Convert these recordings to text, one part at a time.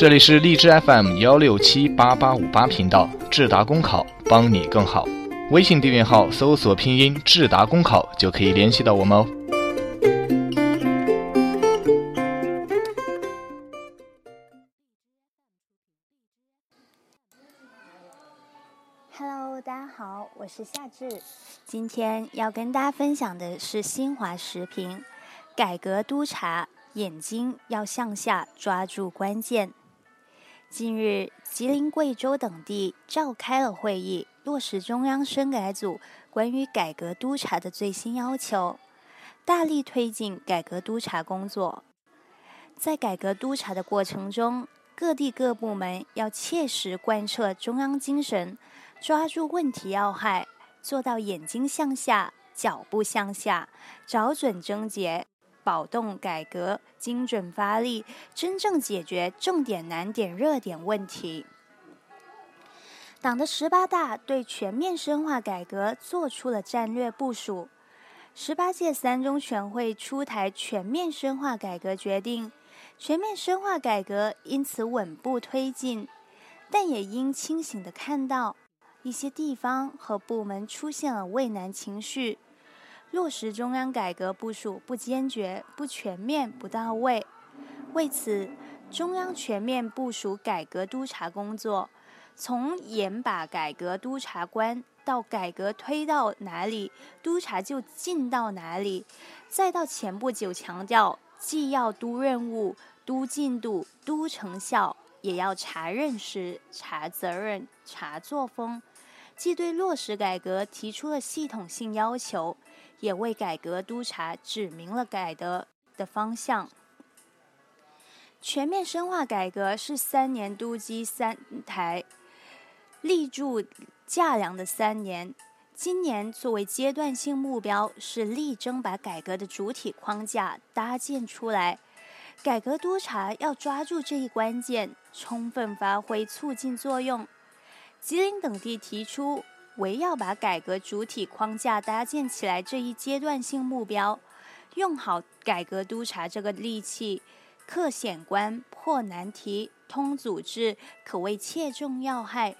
这里是荔枝 FM 幺六七八八五八频道，智达公考帮你更好。微信订阅号搜索拼音智达公考就可以联系到我们哦。Hello，大家好，我是夏至，今天要跟大家分享的是新华时评，改革督察眼睛要向下抓住关键。近日，吉林、贵州等地召开了会议，落实中央深改组关于改革督查的最新要求，大力推进改革督查工作。在改革督查的过程中，各地各部门要切实贯彻中央精神，抓住问题要害，做到眼睛向下、脚步向下，找准症结。保动改革，精准发力，真正解决重点难点热点问题。党的十八大对全面深化改革作出了战略部署。十八届三中全会出台全面深化改革决定，全面深化改革因此稳步推进，但也应清醒地看到，一些地方和部门出现了畏难情绪。落实中央改革部署不坚决、不全面、不到位，为此，中央全面部署改革督查工作，从严把改革督查关到改革推到哪里，督查就进到哪里，再到前不久强调，既要督任务、督进度、督成效，也要查认识、查责任、查作风，既对落实改革提出了系统性要求。也为改革督查指明了改革的方向。全面深化改革是三年督基三台、立柱架梁的三年。今年作为阶段性目标，是力争把改革的主体框架搭建出来。改革督查要抓住这一关键，充分发挥促进作用。吉林等地提出。围绕把改革主体框架搭建起来这一阶段性目标，用好改革督查这个利器，克险关、破难题、通组织，可谓切中要害。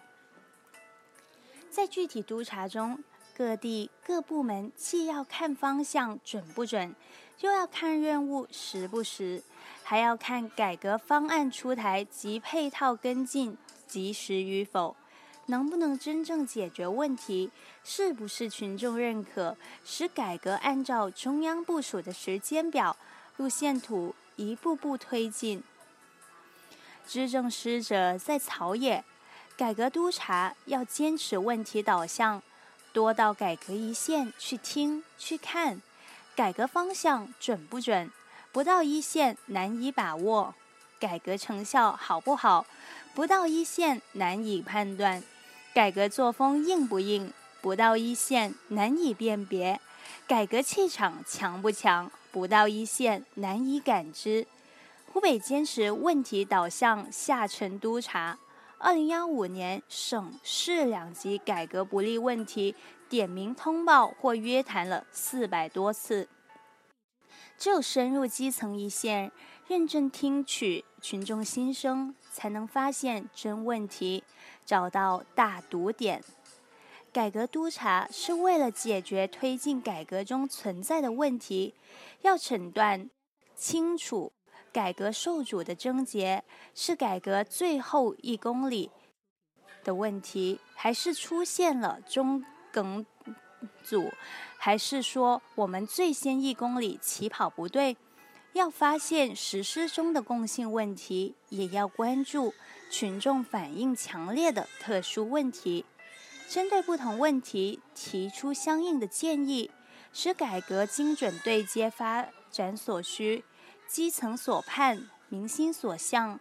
在具体督查中，各地各部门既要看方向准不准，又要看任务实不实，还要看改革方案出台及配套跟进及时与否。能不能真正解决问题？是不是群众认可？使改革按照中央部署的时间表、路线图一步步推进。执政使者在草野，改革督查要坚持问题导向，多到改革一线去听去看，改革方向准不准？不到一线难以把握，改革成效好不好？不到一线难以判断。改革作风硬不硬，不到一线难以辨别；改革气场强不强，不到一线难以感知。湖北坚持问题导向下沉督查，二零幺五年省市两级改革不力问题点名通报或约谈了四百多次。只有深入基层一线，认真听取群众心声，才能发现真问题。找到大堵点，改革督查是为了解决推进改革中存在的问题，要诊断清楚改革受阻的症结，是改革最后一公里的问题，还是出现了中梗组，还是说我们最先一公里起跑不对？要发现实施中的共性问题，也要关注群众反应强烈的特殊问题，针对不同问题提出相应的建议，使改革精准对接发展所需、基层所盼、民心所向。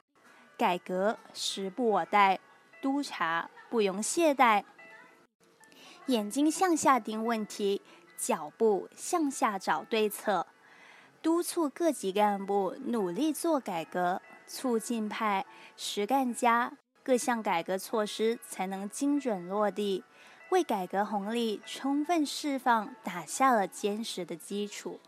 改革时不我待，督查不容懈怠，眼睛向下盯问题，脚步向下找对策。督促各级干部努力做改革，促进派、实干家各项改革措施才能精准落地，为改革红利充分释放打下了坚实的基础。